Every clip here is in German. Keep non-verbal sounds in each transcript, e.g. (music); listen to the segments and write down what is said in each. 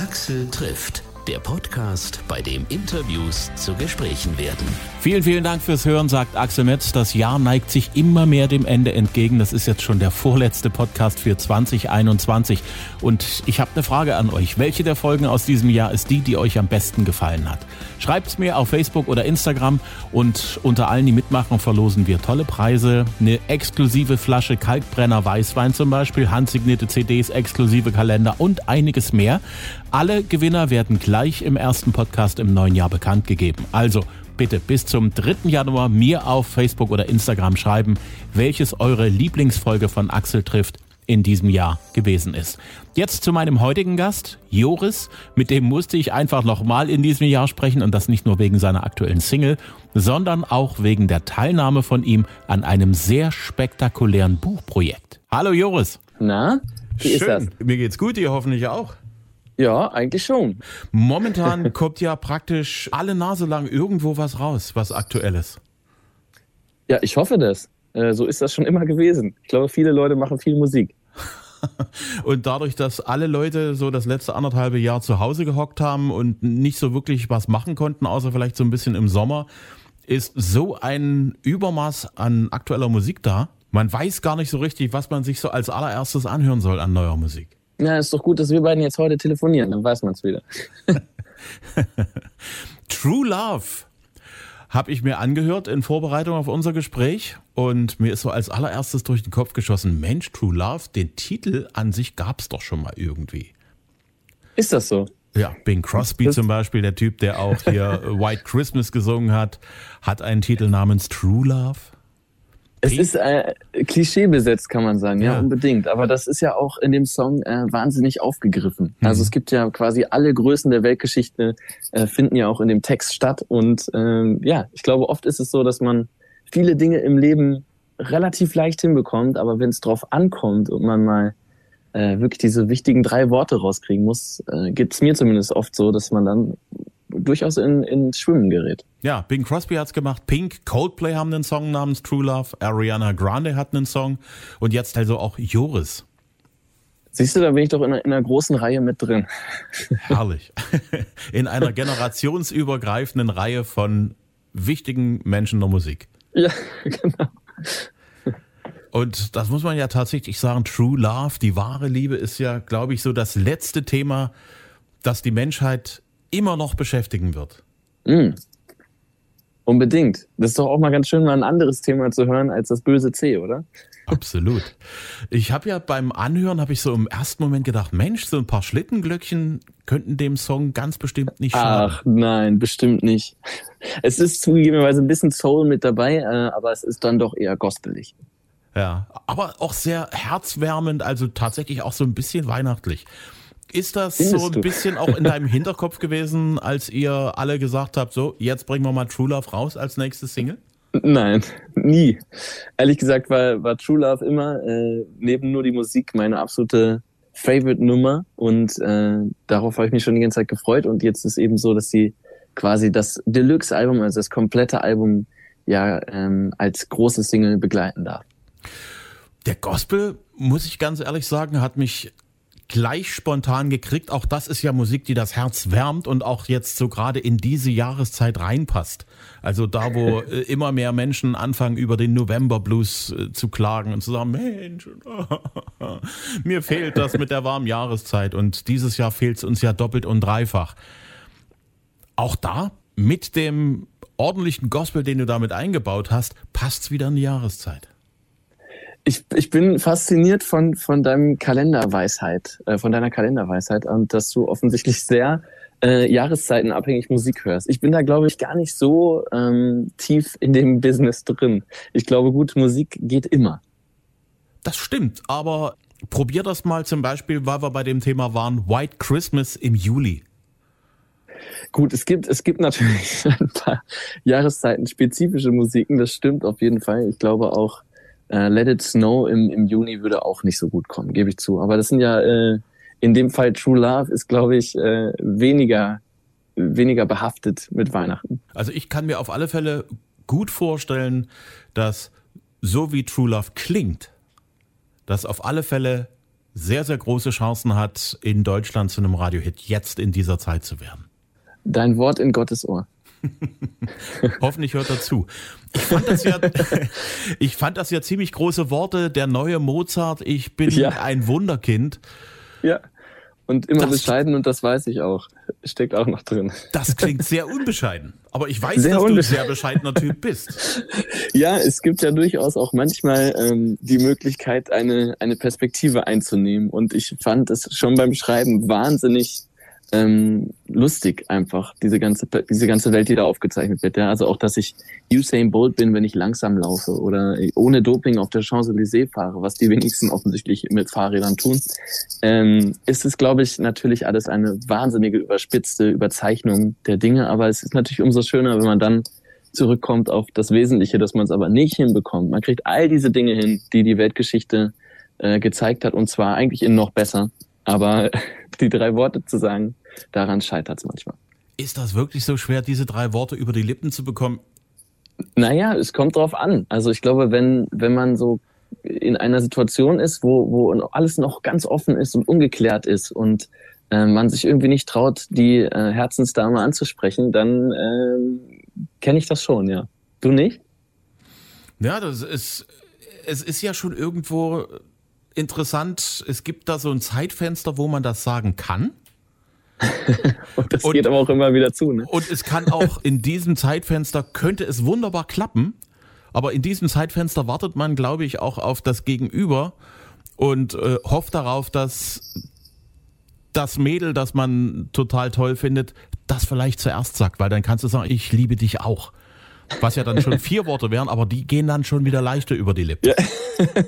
Axel trifft der Podcast, bei dem Interviews zu Gesprächen werden. Vielen, vielen Dank fürs Hören, sagt Axel Metz. Das Jahr neigt sich immer mehr dem Ende entgegen. Das ist jetzt schon der vorletzte Podcast für 2021. Und ich habe eine Frage an euch. Welche der Folgen aus diesem Jahr ist die, die euch am besten gefallen hat? Schreibt's mir auf Facebook oder Instagram und unter allen, die mitmachen, verlosen wir tolle Preise. Eine exklusive Flasche Kalkbrenner Weißwein zum Beispiel, handsignierte CDs, exklusive Kalender und einiges mehr. Alle Gewinner werden gleich im ersten Podcast im neuen Jahr bekannt gegeben. Also bitte bis zum 3. Januar mir auf Facebook oder Instagram schreiben, welches eure Lieblingsfolge von Axel trifft in diesem Jahr gewesen ist. Jetzt zu meinem heutigen Gast, Joris. Mit dem musste ich einfach nochmal in diesem Jahr sprechen und das nicht nur wegen seiner aktuellen Single, sondern auch wegen der Teilnahme von ihm an einem sehr spektakulären Buchprojekt. Hallo Joris. Na, wie Schön. ist das? Mir geht's gut, ihr hoffentlich auch. Ja, eigentlich schon. Momentan (laughs) kommt ja praktisch alle Nase lang irgendwo was raus, was aktuelles. Ja, ich hoffe das. Äh, so ist das schon immer gewesen. Ich glaube, viele Leute machen viel Musik. (laughs) Und dadurch, dass alle Leute so das letzte anderthalbe Jahr zu Hause gehockt haben und nicht so wirklich was machen konnten, außer vielleicht so ein bisschen im Sommer, ist so ein Übermaß an aktueller Musik da. Man weiß gar nicht so richtig, was man sich so als allererstes anhören soll an neuer Musik. Ja, ist doch gut, dass wir beiden jetzt heute telefonieren, dann weiß man es wieder. (laughs) True Love habe ich mir angehört in Vorbereitung auf unser Gespräch und mir ist so als allererstes durch den Kopf geschossen, Mensch, True Love, den Titel an sich gab es doch schon mal irgendwie. Ist das so? Ja, Bing Crosby Das- zum Beispiel, der Typ, der auch hier (laughs) White Christmas gesungen hat, hat einen Titel namens True Love. Es ist äh, klischeebesetzt, kann man sagen, ja, Ja. unbedingt. Aber das ist ja auch in dem Song äh, wahnsinnig aufgegriffen. Mhm. Also es gibt ja quasi alle Größen der Weltgeschichte äh, finden ja auch in dem Text statt. Und ähm, ja, ich glaube, oft ist es so, dass man viele Dinge im Leben relativ leicht hinbekommt, aber wenn es drauf ankommt und man mal äh, wirklich diese wichtigen drei Worte rauskriegen muss, äh, geht es mir zumindest oft so, dass man dann durchaus in, in Schwimmen gerät. Ja, Bing Crosby hat's gemacht, Pink, Coldplay haben einen Song namens True Love, Ariana Grande hat einen Song und jetzt also auch Joris. Siehst du, da bin ich doch in einer, in einer großen Reihe mit drin. (laughs) Herrlich. (laughs) In einer generationsübergreifenden Reihe von wichtigen Menschen der Musik. Ja, (laughs) genau. Und das muss man ja tatsächlich sagen, True Love, die wahre Liebe ist ja, glaube ich, so das letzte Thema, das die Menschheit immer noch beschäftigen wird. Mm. Unbedingt. Das ist doch auch mal ganz schön, mal ein anderes Thema zu hören als das böse C, oder? Absolut. Ich habe ja beim Anhören, habe ich so im ersten Moment gedacht, Mensch, so ein paar Schlittenglöckchen könnten dem Song ganz bestimmt nicht schaden. Ach nein, bestimmt nicht. Es ist zugegebenerweise ein bisschen Soul mit dabei, äh, aber es ist dann doch eher gospelig. Ja, aber auch sehr herzwärmend, also tatsächlich auch so ein bisschen weihnachtlich. Ist das Findest so ein du? bisschen auch in deinem (laughs) Hinterkopf gewesen, als ihr alle gesagt habt, so, jetzt bringen wir mal True Love raus als nächste Single? Nein, nie. Ehrlich gesagt war, war True Love immer äh, neben nur die Musik meine absolute Favorite-Nummer und äh, darauf habe ich mich schon die ganze Zeit gefreut und jetzt ist eben so, dass sie quasi das Deluxe-Album, also das komplette Album, ja ähm, als große Single begleiten darf. Der Gospel, muss ich ganz ehrlich sagen, hat mich gleich spontan gekriegt. Auch das ist ja Musik, die das Herz wärmt und auch jetzt so gerade in diese Jahreszeit reinpasst. Also da, wo (laughs) äh, immer mehr Menschen anfangen, über den November Blues äh, zu klagen und zu sagen, Mensch, (laughs) mir fehlt das mit der warmen Jahreszeit und dieses Jahr fehlt es uns ja doppelt und dreifach. Auch da, mit dem ordentlichen Gospel, den du damit eingebaut hast, passt's wieder in die Jahreszeit. Ich, ich bin fasziniert von, von deinem Kalenderweisheit, äh, von deiner Kalenderweisheit und dass du offensichtlich sehr äh, jahreszeitenabhängig Musik hörst. Ich bin da, glaube ich, gar nicht so ähm, tief in dem Business drin. Ich glaube, gute Musik geht immer. Das stimmt, aber probier das mal zum Beispiel, weil wir bei dem Thema waren, White Christmas im Juli. Gut, es gibt, es gibt natürlich (laughs) ein paar jahreszeitenspezifische Musiken, das stimmt auf jeden Fall. Ich glaube auch, äh, Let It Snow im, im Juni würde auch nicht so gut kommen, gebe ich zu. Aber das sind ja äh, in dem Fall True Love ist, glaube ich, äh, weniger, weniger behaftet mit Weihnachten. Also ich kann mir auf alle Fälle gut vorstellen, dass so wie True Love klingt, das auf alle Fälle sehr, sehr große Chancen hat, in Deutschland zu einem Radiohit jetzt in dieser Zeit zu werden. Dein Wort in Gottes Ohr. (laughs) Hoffentlich hört er zu. Ich fand das ja, (laughs) ich fand das ja ziemlich große Worte. Der neue Mozart, ich bin ja. ein Wunderkind. Ja. Und immer das bescheiden und das weiß ich auch. Steckt auch noch drin. Das klingt sehr unbescheiden. Aber ich weiß, sehr dass du ein sehr bescheidener Typ bist. Ja, es gibt ja durchaus auch manchmal ähm, die Möglichkeit, eine, eine Perspektive einzunehmen. Und ich fand es schon beim Schreiben wahnsinnig ähm, lustig einfach, diese ganze, diese ganze Welt, die da aufgezeichnet wird. Ja? Also auch, dass ich Usain Bolt bin, wenn ich langsam laufe oder ohne Doping auf der Champs-Élysées fahre, was die wenigsten offensichtlich mit Fahrrädern tun, ähm, ist es, glaube ich, natürlich alles eine wahnsinnige überspitzte Überzeichnung der Dinge. Aber es ist natürlich umso schöner, wenn man dann zurückkommt auf das Wesentliche, dass man es aber nicht hinbekommt. Man kriegt all diese Dinge hin, die die Weltgeschichte äh, gezeigt hat, und zwar eigentlich in noch besser. Aber (laughs) die drei Worte zu sagen, daran scheitert es manchmal. Ist das wirklich so schwer, diese drei Worte über die Lippen zu bekommen? Naja, es kommt drauf an. Also ich glaube, wenn, wenn man so in einer Situation ist, wo, wo alles noch ganz offen ist und ungeklärt ist und äh, man sich irgendwie nicht traut, die äh, Herzensdame anzusprechen, dann äh, kenne ich das schon, ja. Du nicht? Ja, das ist, es ist ja schon irgendwo interessant. Es gibt da so ein Zeitfenster, wo man das sagen kann. (laughs) und das und, geht aber auch immer wieder zu. Ne? Und es kann auch in diesem Zeitfenster, könnte es wunderbar klappen, aber in diesem Zeitfenster wartet man, glaube ich, auch auf das Gegenüber und äh, hofft darauf, dass das Mädel, das man total toll findet, das vielleicht zuerst sagt, weil dann kannst du sagen, ich liebe dich auch. Was ja dann schon (laughs) vier Worte wären, aber die gehen dann schon wieder leichter über die Lippen. Ja. (laughs)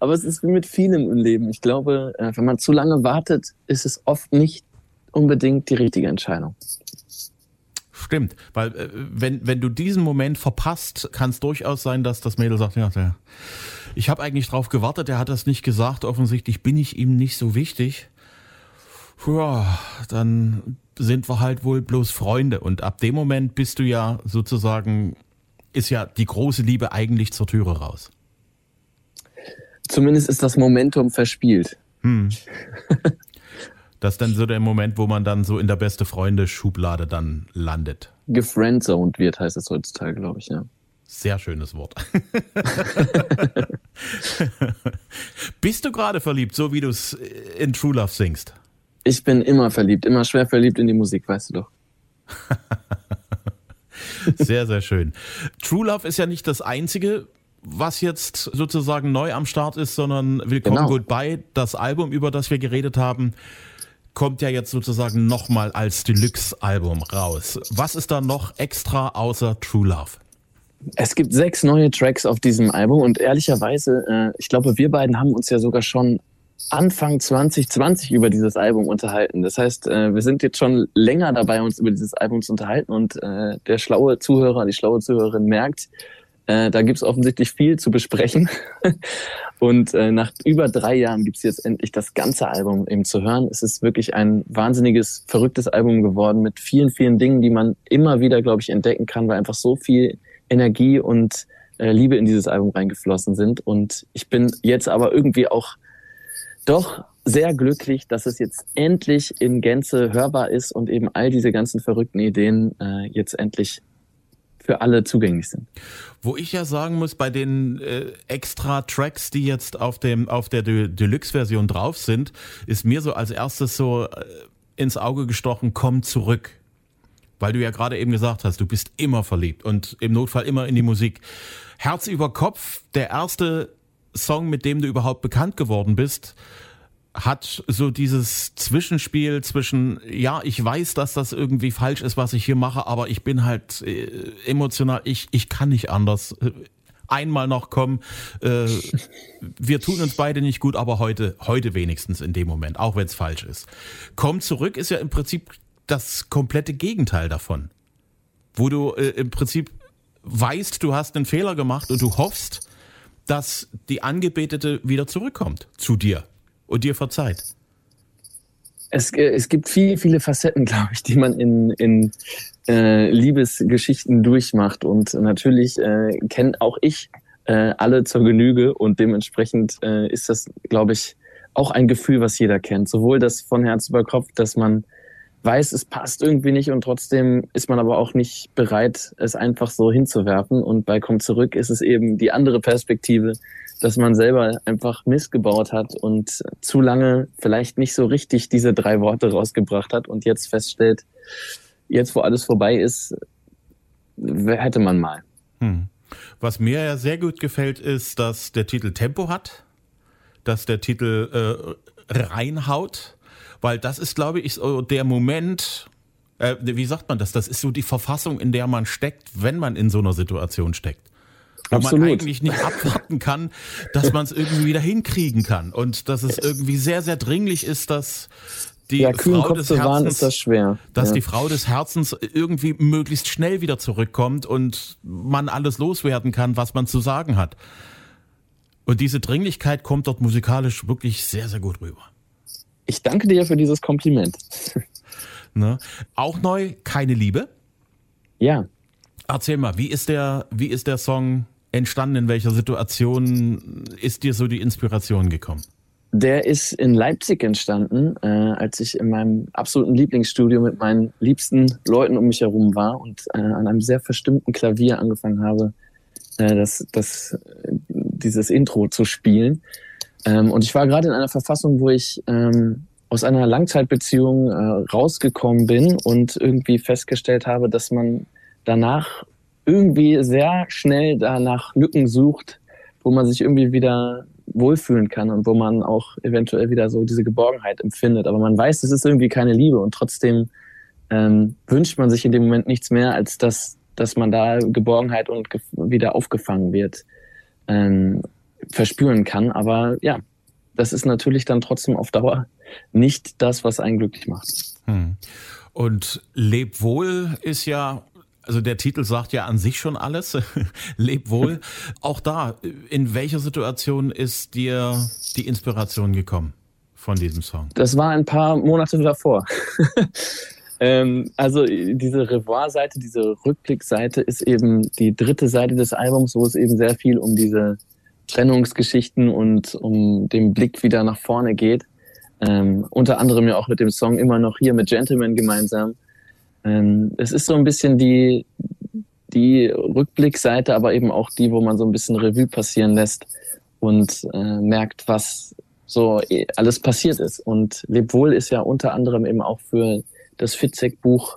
aber es ist wie mit vielem im Leben. Ich glaube, äh, wenn man zu lange wartet, ist es oft nicht unbedingt die richtige Entscheidung. Stimmt, weil äh, wenn, wenn du diesen Moment verpasst, kann es durchaus sein, dass das Mädel sagt, ja, der, ich habe eigentlich drauf gewartet, der hat das nicht gesagt, offensichtlich bin ich ihm nicht so wichtig. Ja, dann sind wir halt wohl bloß Freunde und ab dem Moment bist du ja sozusagen, ist ja die große Liebe eigentlich zur Türe raus. Zumindest ist das Momentum verspielt. Hm. (laughs) Das ist dann so der Moment, wo man dann so in der beste Freunde-Schublade dann landet. Gefriendzoned wird, heißt es heutzutage, glaube ich, ja. Sehr schönes Wort. (laughs) Bist du gerade verliebt, so wie du es in True Love singst? Ich bin immer verliebt, immer schwer verliebt in die Musik, weißt du doch. (laughs) sehr, sehr schön. True Love ist ja nicht das einzige, was jetzt sozusagen neu am Start ist, sondern Willkommen genau. Goodbye, das Album, über das wir geredet haben, kommt ja jetzt sozusagen nochmal als Deluxe-Album raus. Was ist da noch extra außer True Love? Es gibt sechs neue Tracks auf diesem Album und ehrlicherweise, äh, ich glaube, wir beiden haben uns ja sogar schon Anfang 2020 über dieses Album unterhalten. Das heißt, äh, wir sind jetzt schon länger dabei, uns über dieses Album zu unterhalten und äh, der schlaue Zuhörer, die schlaue Zuhörerin merkt, äh, da gibt es offensichtlich viel zu besprechen. (laughs) Und äh, nach über drei Jahren gibt es jetzt endlich das ganze Album eben zu hören. Es ist wirklich ein wahnsinniges, verrücktes Album geworden mit vielen, vielen Dingen, die man immer wieder, glaube ich, entdecken kann, weil einfach so viel Energie und äh, Liebe in dieses Album reingeflossen sind. Und ich bin jetzt aber irgendwie auch doch sehr glücklich, dass es jetzt endlich in Gänze hörbar ist und eben all diese ganzen verrückten Ideen äh, jetzt endlich für alle zugänglich sind. Wo ich ja sagen muss, bei den äh, extra Tracks, die jetzt auf dem auf der De Deluxe-Version drauf sind, ist mir so als erstes so äh, ins Auge gestochen, komm zurück. Weil du ja gerade eben gesagt hast, du bist immer verliebt und im Notfall immer in die Musik. Herz über Kopf, der erste Song, mit dem du überhaupt bekannt geworden bist, hat so dieses Zwischenspiel zwischen, ja, ich weiß, dass das irgendwie falsch ist, was ich hier mache, aber ich bin halt äh, emotional, ich, ich kann nicht anders. Einmal noch kommen, äh, wir tun uns beide nicht gut, aber heute, heute wenigstens in dem Moment, auch wenn es falsch ist. Komm zurück ist ja im Prinzip das komplette Gegenteil davon. Wo du äh, im Prinzip weißt, du hast einen Fehler gemacht und du hoffst, dass die Angebetete wieder zurückkommt zu dir und dir verzeiht? Es, äh, es gibt viele, viele Facetten, (laughs) glaube ich, die man in, in äh, Liebesgeschichten durchmacht. Und natürlich äh, kenne auch ich äh, alle zur Genüge und dementsprechend äh, ist das, glaube ich, auch ein Gefühl, was jeder kennt. Sowohl das von Herz über Kopf, dass man weiß, es passt irgendwie nicht und trotzdem ist man aber auch nicht bereit, es einfach so hinzuwerfen. Und bei Komm zurück ist es eben die andere Perspektive, dass man selber einfach missgebaut hat und zu lange vielleicht nicht so richtig diese drei Worte rausgebracht hat und jetzt feststellt, jetzt wo alles vorbei ist, hätte man mal. Hm. Was mir ja sehr gut gefällt, ist, dass der Titel Tempo hat, dass der Titel äh, reinhaut, weil das ist, glaube ich, so der Moment, äh, wie sagt man das? Das ist so die Verfassung, in der man steckt, wenn man in so einer Situation steckt. Wo Absolut. man eigentlich nicht abwarten kann, dass man es irgendwie wieder hinkriegen kann und dass es irgendwie sehr, sehr dringlich ist, dass die ja, Frau Kopf des Herzens, wahren ist das schwer. Dass ja. die Frau des Herzens irgendwie möglichst schnell wieder zurückkommt und man alles loswerden kann, was man zu sagen hat. Und diese Dringlichkeit kommt dort musikalisch wirklich sehr, sehr gut rüber. Ich danke dir für dieses Kompliment. (laughs) Ne? Auch neu, keine Liebe? Ja. Erzähl mal, wie ist der, wie ist der Song entstanden? In welcher Situation ist dir so die Inspiration gekommen? Der ist in Leipzig entstanden, äh, als ich in meinem absoluten Lieblingsstudio mit meinen liebsten Leuten um mich herum war und äh, an einem sehr verstimmten Klavier angefangen habe, äh, das, das, dieses Intro zu spielen. Ähm, und ich war gerade in einer Verfassung, wo ich ähm, aus einer Langzeitbeziehung äh, rausgekommen bin und irgendwie festgestellt habe, dass man danach irgendwie sehr schnell danach Lücken sucht, wo man sich irgendwie wieder wohlfühlen kann und wo man auch eventuell wieder so diese Geborgenheit empfindet. Aber man weiß, es ist irgendwie keine Liebe und trotzdem ähm, wünscht man sich in dem Moment nichts mehr, als dass, dass man da Geborgenheit und wieder aufgefangen wird, ähm, verspüren kann. Aber ja, das ist natürlich dann trotzdem auf Dauer nicht das, was einen glücklich macht. Hm. Und Leb wohl ist ja also der Titel sagt ja an sich schon alles. (laughs) Leb wohl. Auch da, in welcher Situation ist dir die Inspiration gekommen von diesem Song? Das war ein paar Monate davor. (laughs) ähm, also diese Revoir-Seite, diese Rückblickseite ist eben die dritte Seite des Albums, wo es eben sehr viel um diese Trennungsgeschichten und um den Blick wieder nach vorne geht. Ähm, unter anderem ja auch mit dem Song immer noch hier mit Gentleman gemeinsam. Ähm, es ist so ein bisschen die, die Rückblickseite, aber eben auch die, wo man so ein bisschen Revue passieren lässt und äh, merkt, was so eh, alles passiert ist. Und Leb wohl ist ja unter anderem eben auch für das Fitzek-Buch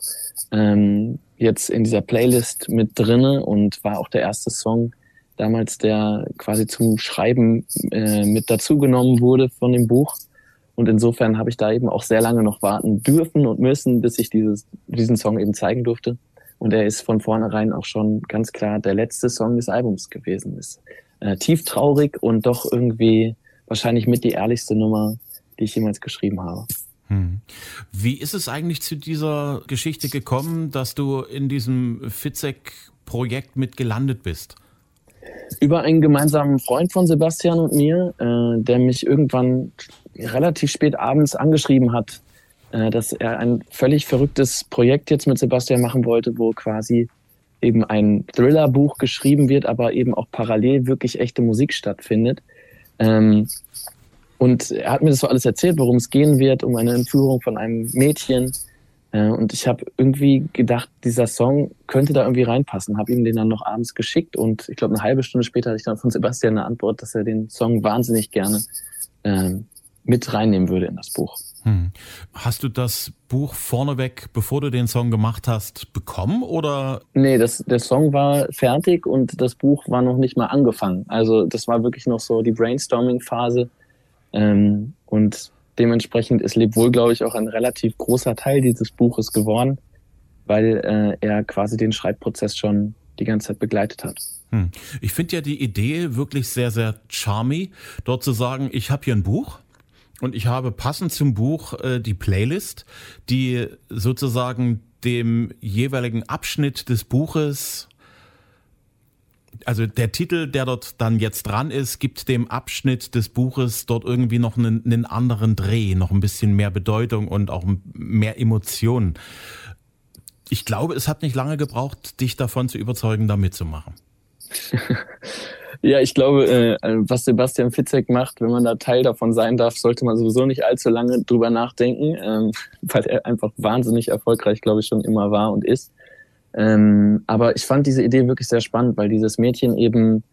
ähm, jetzt in dieser Playlist mit drinne und war auch der erste Song damals, der quasi zum Schreiben äh, mit dazugenommen wurde von dem Buch. Und insofern habe ich da eben auch sehr lange noch warten dürfen und müssen, bis ich dieses, diesen Song eben zeigen durfte. Und er ist von vornherein auch schon ganz klar der letzte Song des Albums gewesen. Ist äh, tief traurig und doch irgendwie wahrscheinlich mit die ehrlichste Nummer, die ich jemals geschrieben habe. Hm. Wie ist es eigentlich zu dieser Geschichte gekommen, dass du in diesem Fitzek-Projekt mit gelandet bist? Über einen gemeinsamen Freund von Sebastian und mir, äh, der mich irgendwann relativ spät abends angeschrieben hat, äh, dass er ein völlig verrücktes Projekt jetzt mit Sebastian machen wollte, wo quasi eben ein Thriller-Buch geschrieben wird, aber eben auch parallel wirklich echte Musik stattfindet. Ähm, und er hat mir das so alles erzählt, worum es gehen wird, um eine Entführung von einem Mädchen. Äh, und ich habe irgendwie gedacht, dieser Song könnte da irgendwie reinpassen. Habe ihm den dann noch abends geschickt und ich glaube, eine halbe Stunde später hatte ich dann von Sebastian eine Antwort, dass er den Song wahnsinnig gerne ähm, mit reinnehmen würde in das Buch. Hm. Hast du das Buch vorneweg, bevor du den Song gemacht hast, bekommen oder? Nee, das, der Song war fertig und das Buch war noch nicht mal angefangen. Also das war wirklich noch so die Brainstorming-Phase. Ähm, und dementsprechend ist Leb wohl, glaube ich, auch ein relativ großer Teil dieses Buches geworden, weil äh, er quasi den Schreibprozess schon die ganze Zeit begleitet hat. Hm. Ich finde ja die Idee wirklich sehr, sehr charmy, dort zu sagen, ich habe hier ein Buch und ich habe passend zum Buch äh, die Playlist, die sozusagen dem jeweiligen Abschnitt des Buches also der Titel, der dort dann jetzt dran ist, gibt dem Abschnitt des Buches dort irgendwie noch einen, einen anderen Dreh, noch ein bisschen mehr Bedeutung und auch mehr Emotionen. Ich glaube, es hat nicht lange gebraucht, dich davon zu überzeugen, da mitzumachen. (laughs) Ja, ich glaube, äh, was Sebastian Fitzek macht, wenn man da Teil davon sein darf, sollte man sowieso nicht allzu lange drüber nachdenken, ähm, (laughs) weil er einfach wahnsinnig erfolgreich, glaube ich, schon immer war und ist. Ähm, aber ich fand diese Idee wirklich sehr spannend, weil dieses Mädchen eben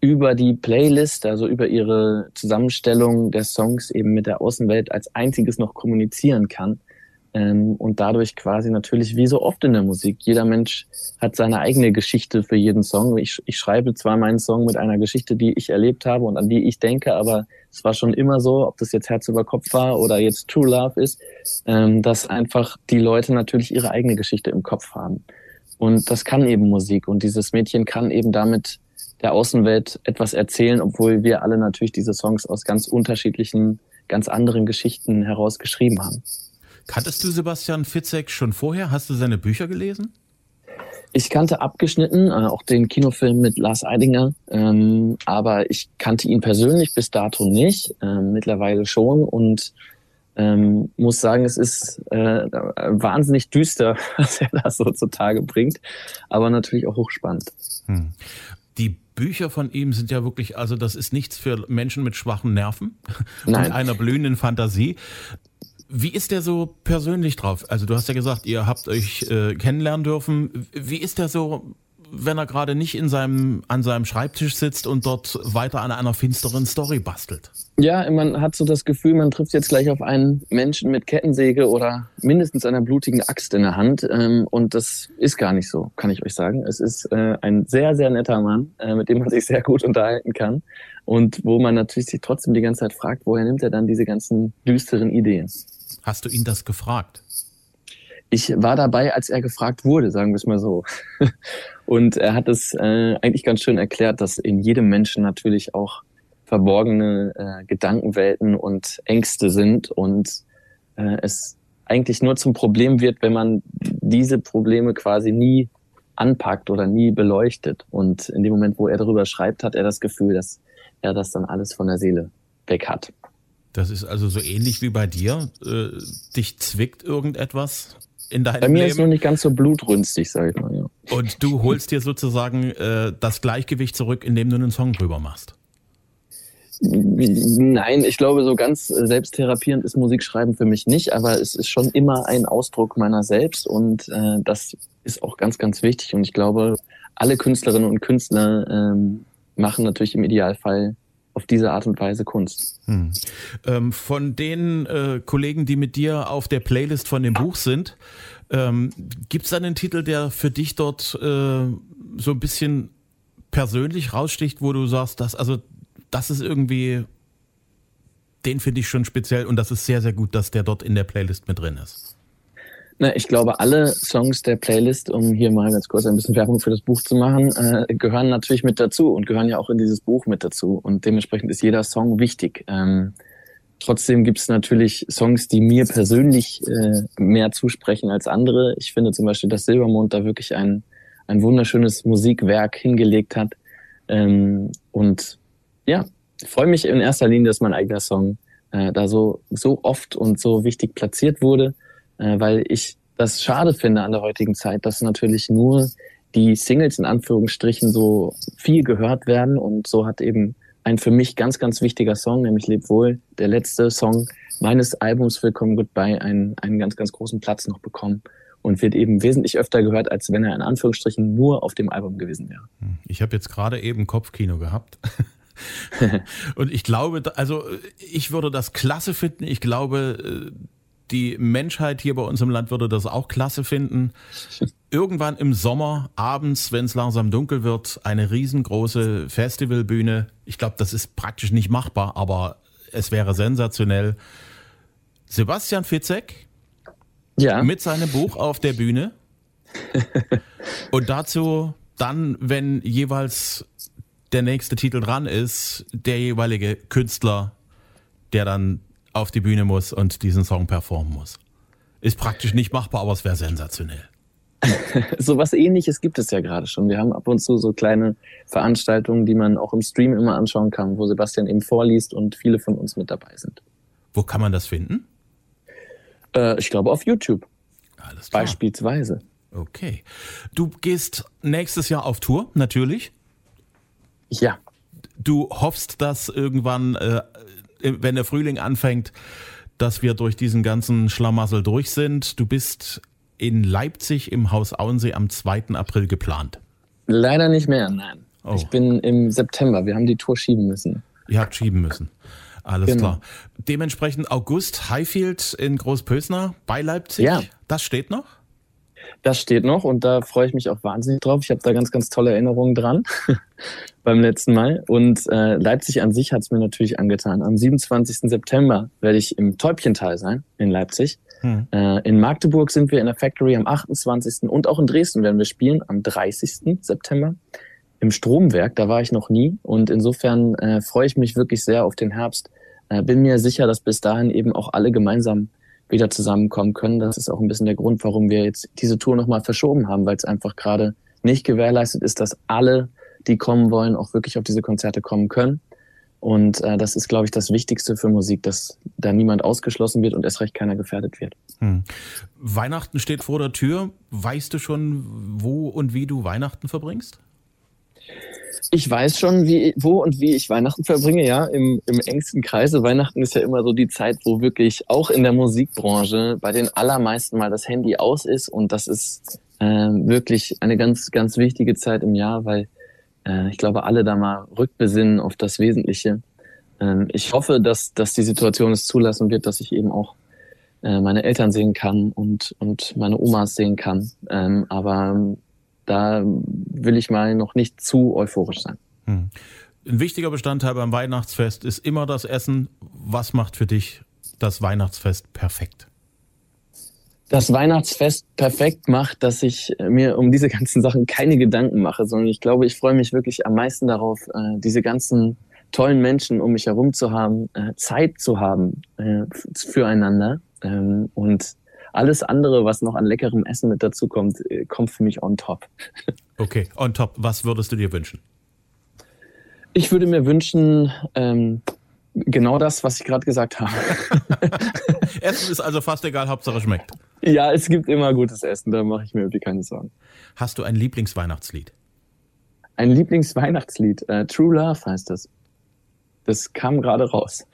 über die Playlist, also über ihre Zusammenstellung der Songs eben mit der Außenwelt als einziges noch kommunizieren kann. Ähm, und dadurch quasi natürlich wie so oft in der Musik. Jeder Mensch hat seine eigene Geschichte für jeden Song. Ich, ich schreibe zwar meinen Song mit einer Geschichte, die ich erlebt habe und an die ich denke, aber es war schon immer so, ob das jetzt Herz über Kopf war oder jetzt True Love ist, ähm, dass einfach die Leute natürlich ihre eigene Geschichte im Kopf haben. Und das kann eben Musik. Und dieses Mädchen kann eben damit der Außenwelt etwas erzählen, obwohl wir alle natürlich diese Songs aus ganz unterschiedlichen, ganz anderen Geschichten heraus geschrieben haben. Kanntest du Sebastian Fitzek schon vorher? Hast du seine Bücher gelesen? Ich kannte abgeschnitten, äh, auch den Kinofilm mit Lars Eidinger, ähm, aber ich kannte ihn persönlich bis dato nicht, äh, mittlerweile schon und ähm, muss sagen, es ist äh, wahnsinnig düster, (laughs) was er da so zutage bringt, aber natürlich auch hochspannend. Hm. Die Bücher von ihm sind ja wirklich, also das ist nichts für Menschen mit schwachen Nerven (laughs) Nein. und einer blühenden Fantasie. Wie ist der so persönlich drauf? Also du hast ja gesagt, ihr habt euch äh, kennenlernen dürfen. Wie ist der so wenn er gerade nicht in seinem, an seinem Schreibtisch sitzt und dort weiter an einer finsteren Story bastelt. Ja, man hat so das Gefühl, man trifft jetzt gleich auf einen Menschen mit Kettensäge oder mindestens einer blutigen Axt in der Hand. Ähm, und das ist gar nicht so, kann ich euch sagen. Es ist äh, ein sehr, sehr netter Mann, äh, mit dem man sich sehr gut unterhalten kann. Und wo man natürlich sich trotzdem die ganze Zeit fragt, woher nimmt er dann diese ganzen düsteren Ideen? Hast du ihn das gefragt? Ich war dabei, als er gefragt wurde, sagen wir es mal so. (laughs) Und er hat es äh, eigentlich ganz schön erklärt, dass in jedem Menschen natürlich auch verborgene äh, Gedankenwelten und Ängste sind und äh, es eigentlich nur zum Problem wird, wenn man diese Probleme quasi nie anpackt oder nie beleuchtet. Und in dem Moment, wo er darüber schreibt, hat er das Gefühl, dass er das dann alles von der Seele weg hat. Das ist also so ähnlich wie bei dir. Äh, dich zwickt irgendetwas in deinem Bei mir Leben. ist noch nicht ganz so blutrünstig, sag ich mal. Ja. Und du holst dir sozusagen äh, das Gleichgewicht zurück, indem du einen Song drüber machst. Nein, ich glaube, so ganz selbsttherapierend ist Musikschreiben für mich nicht, aber es ist schon immer ein Ausdruck meiner selbst und äh, das ist auch ganz, ganz wichtig. Und ich glaube, alle Künstlerinnen und Künstler ähm, machen natürlich im Idealfall auf diese Art und Weise Kunst. Hm. Ähm, von den äh, Kollegen, die mit dir auf der Playlist von dem Buch sind, ähm, gibt es einen Titel, der für dich dort äh, so ein bisschen persönlich raussticht, wo du sagst, dass, also das ist irgendwie, den finde ich schon speziell und das ist sehr, sehr gut, dass der dort in der Playlist mit drin ist. Na, ich glaube, alle Songs der Playlist, um hier mal ganz kurz ein bisschen Werbung für das Buch zu machen, äh, gehören natürlich mit dazu und gehören ja auch in dieses Buch mit dazu. Und dementsprechend ist jeder Song wichtig. Ähm, trotzdem gibt es natürlich Songs, die mir persönlich äh, mehr zusprechen als andere. Ich finde zum Beispiel, dass Silbermond da wirklich ein, ein wunderschönes Musikwerk hingelegt hat. Ähm, und ja, freue mich in erster Linie, dass mein eigener Song äh, da so, so oft und so wichtig platziert wurde äh, weil ich das schade finde an der heutigen Zeit, dass natürlich nur die Singles in Anführungsstrichen so viel gehört werden und so hat eben ein für mich ganz, ganz wichtiger Song, nämlich Leb wohl, der letzte Song meines Albums Willkommen Goodbye, einen, einen ganz, ganz großen Platz noch bekommen und wird eben wesentlich öfter gehört, als wenn er in Anführungsstrichen nur auf dem Album gewesen wäre. Hm, ich habe jetzt gerade eben Kopfkino gehabt. (laughs) und ich glaube, also ich würde das klasse finden. Ich glaube, die Menschheit hier bei uns im Land würde das auch klasse finden. (laughs) Irgendwann im Sommer, abends, wenn es langsam dunkel wird, eine riesengroße Festivalbühne. Ich glaube, das ist praktisch nicht machbar, aber es wäre sensationell. Sebastian Fitzek ja. mit seinem Buch auf der Bühne. (laughs) Und dazu dann, wenn jeweils der nächste Titel dran ist, der jeweilige Künstler, der dann auf die Bühne muss und diesen Song performen muss. Ist praktisch nicht machbar, aber es wäre sensationell. (laughs) so was ähnliches gibt es ja gerade schon. Wir haben ab und zu so kleine Veranstaltungen, die man auch im Stream immer anschauen kann, wo Sebastian eben vorliest und viele von uns mit dabei sind. Wo kann man das finden? Äh, ich glaube auf YouTube. Alles klar. Beispielsweise. Okay. Du gehst nächstes Jahr auf Tour, natürlich. Ja. Du hoffst, dass irgendwann, äh, wenn der Frühling anfängt, dass wir durch diesen ganzen Schlamassel durch sind. Du bist in Leipzig im Haus Auensee am 2. April geplant. Leider nicht mehr, nein. Oh. Ich bin im September. Wir haben die Tour schieben müssen. Ihr habt schieben müssen. Alles genau. klar. Dementsprechend August Highfield in Großpösner bei Leipzig. Ja. Das steht noch? Das steht noch und da freue ich mich auch wahnsinnig drauf. Ich habe da ganz, ganz tolle Erinnerungen dran (laughs) beim letzten Mal. Und äh, Leipzig an sich hat es mir natürlich angetan. Am 27. September werde ich im Täubchental sein in Leipzig. Hm. Äh, in Magdeburg sind wir in der Factory am 28. und auch in Dresden werden wir spielen am 30. September. Im Stromwerk, da war ich noch nie und insofern äh, freue ich mich wirklich sehr auf den Herbst. Äh, bin mir sicher, dass bis dahin eben auch alle gemeinsam wieder zusammenkommen können. Das ist auch ein bisschen der Grund, warum wir jetzt diese Tour nochmal verschoben haben, weil es einfach gerade nicht gewährleistet ist, dass alle, die kommen wollen, auch wirklich auf diese Konzerte kommen können. Und äh, das ist, glaube ich, das Wichtigste für Musik, dass da niemand ausgeschlossen wird und erst recht keiner gefährdet wird. Hm. Weihnachten steht vor der Tür. Weißt du schon, wo und wie du Weihnachten verbringst? Ich weiß schon, wie, wo und wie ich Weihnachten verbringe, ja, im, im engsten Kreise. Weihnachten ist ja immer so die Zeit, wo wirklich auch in der Musikbranche bei den allermeisten mal das Handy aus ist und das ist äh, wirklich eine ganz, ganz wichtige Zeit im Jahr, weil äh, ich glaube, alle da mal rückbesinnen auf das Wesentliche. Ähm, ich hoffe, dass, dass die Situation es zulassen wird, dass ich eben auch äh, meine Eltern sehen kann und, und meine Omas sehen kann. Ähm, aber da will ich mal noch nicht zu euphorisch sein. Hm. Ein wichtiger Bestandteil beim Weihnachtsfest ist immer das Essen. Was macht für dich das Weihnachtsfest perfekt? Das Weihnachtsfest perfekt macht, dass ich mir um diese ganzen Sachen keine Gedanken mache, sondern ich glaube, ich freue mich wirklich am meisten darauf, äh, diese ganzen tollen Menschen um mich herum zu haben, äh, Zeit zu haben äh, füreinander ähm, und alles andere, was noch an leckerem Essen mit dazu kommt, äh, kommt für mich on top. Okay, on top. Was würdest du dir wünschen? Ich würde mir wünschen, ähm, genau das, was ich gerade gesagt habe. (laughs) Essen ist also fast egal, Hauptsache schmeckt. Ja, es gibt immer gutes Essen, da mache ich mir irgendwie keine Sorgen. Hast du ein Lieblingsweihnachtslied? Ein Lieblingsweihnachtslied, äh, True Love heißt das. Das kam gerade raus.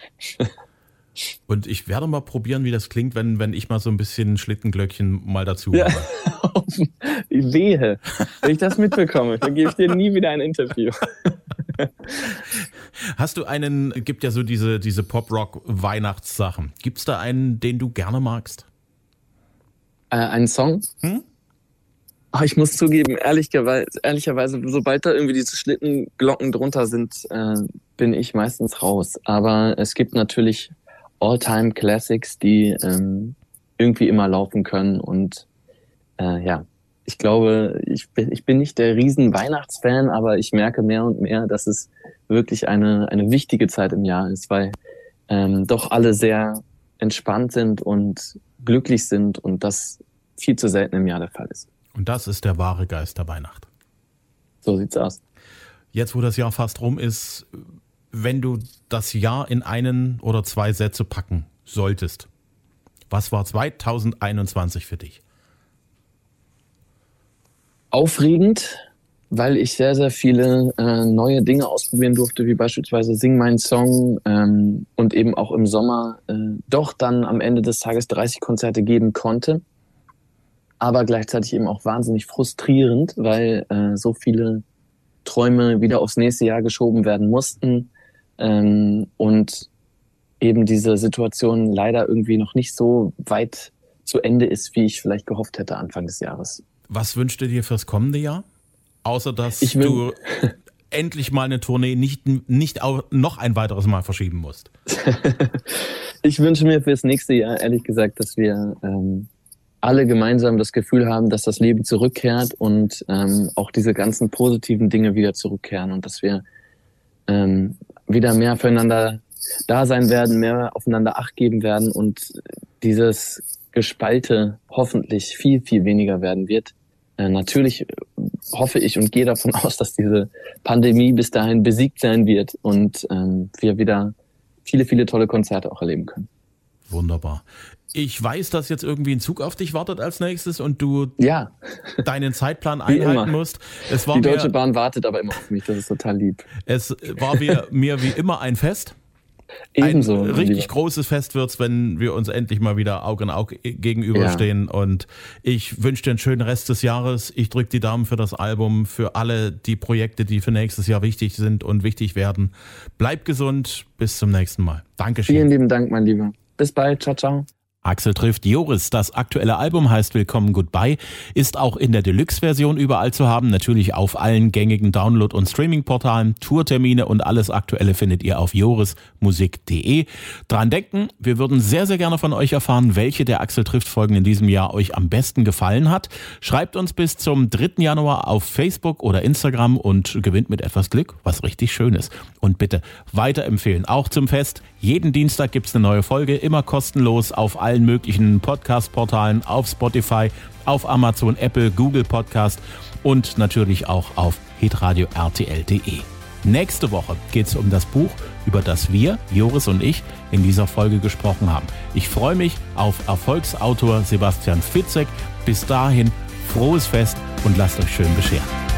Und ich werde mal probieren, wie das klingt, wenn, wenn ich mal so ein bisschen Schlittenglöckchen mal dazu ja. Wehe. (laughs) Wenn ich das mitbekomme, dann gebe ich dir nie wieder ein Interview. (laughs) Hast du einen, gibt ja so diese, diese Pop-Rock-Weihnachtssachen. Gibt es da einen, den du gerne magst? Äh, einen Song? Hm? Oh, ich muss zugeben, ehrlicherweise, ehrlicherweise, sobald da irgendwie diese Schlittenglocken drunter sind, äh, bin ich meistens raus. Aber es gibt natürlich All-Time-Classics, die ähm, irgendwie immer laufen können. Und äh, ja, ich glaube, ich bin, ich bin nicht der riesen Weihnachtsfan, aber ich merke mehr und mehr, dass es wirklich eine, eine wichtige Zeit im Jahr ist, weil ähm, doch alle sehr entspannt sind und glücklich sind und das viel zu selten im Jahr der Fall ist. Und das ist der wahre Geist der Weihnacht. So sieht's aus. Jetzt, wo das Jahr fast rum ist, wenn du das Jahr in einen oder zwei Sätze packen solltest, was war 2021 für dich? Aufregend, weil ich sehr, sehr viele äh, neue Dinge ausprobieren durfte, wie beispielsweise Sing meinen Song ähm, und eben auch im Sommer äh, doch dann am Ende des Tages 30 Konzerte geben konnte. Aber gleichzeitig eben auch wahnsinnig frustrierend, weil äh, so viele Träume wieder aufs nächste Jahr geschoben werden mussten ähm, und eben diese Situation leider irgendwie noch nicht so weit zu Ende ist, wie ich vielleicht gehofft hätte Anfang des Jahres. Was wünschst du dir fürs kommende Jahr? Außer dass du (laughs) endlich mal eine Tournee nicht, nicht auch noch ein weiteres Mal verschieben musst. (laughs) ich wünsche mir fürs nächste Jahr ehrlich gesagt, dass wir ähm, alle gemeinsam das Gefühl haben, dass das Leben zurückkehrt und ähm, auch diese ganzen positiven Dinge wieder zurückkehren und dass wir ähm, wieder mehr füreinander da sein werden, mehr aufeinander Acht geben werden und dieses Gespalte hoffentlich viel, viel weniger werden wird. Äh, natürlich hoffe ich und gehe davon (laughs) aus, dass diese Pandemie bis dahin besiegt sein wird und ähm, wir wieder viele, viele tolle Konzerte auch erleben können. Wunderbar. Ich weiß, dass jetzt irgendwie ein Zug auf dich wartet als nächstes und du ja. (laughs) deinen Zeitplan einhalten musst. Es war Die Deutsche mir, Bahn wartet aber immer auf mich, das ist total lieb. Es war mir, mir wie immer ein Fest. Ebenso. Ein richtig lieber. großes Fest wird's, wenn wir uns endlich mal wieder Auge in Auge gegenüberstehen. Ja. Und ich wünsche dir einen schönen Rest des Jahres. Ich drücke die Daumen für das Album, für alle die Projekte, die für nächstes Jahr wichtig sind und wichtig werden. Bleib gesund. Bis zum nächsten Mal. Dankeschön. Vielen lieben Dank, mein Lieber. Bis bald. Ciao, ciao. Axel trifft Joris. Das aktuelle Album heißt Willkommen Goodbye, ist auch in der Deluxe-Version überall zu haben, natürlich auf allen gängigen Download- und Streaming-Portalen. Tourtermine und alles Aktuelle findet ihr auf jorismusik.de. Dran denken, wir würden sehr, sehr gerne von euch erfahren, welche der Axel trifft Folgen in diesem Jahr euch am besten gefallen hat. Schreibt uns bis zum 3. Januar auf Facebook oder Instagram und gewinnt mit etwas Glück was richtig Schönes. Und bitte weiterempfehlen, auch zum Fest. Jeden Dienstag gibt's eine neue Folge, immer kostenlos auf allen allen möglichen Podcast-Portalen, auf Spotify, auf Amazon, Apple, Google Podcast und natürlich auch auf hitradio rtl.de. Nächste Woche geht es um das Buch, über das wir, Joris und ich, in dieser Folge gesprochen haben. Ich freue mich auf Erfolgsautor Sebastian Fitzek. Bis dahin, frohes Fest und lasst euch schön bescheren.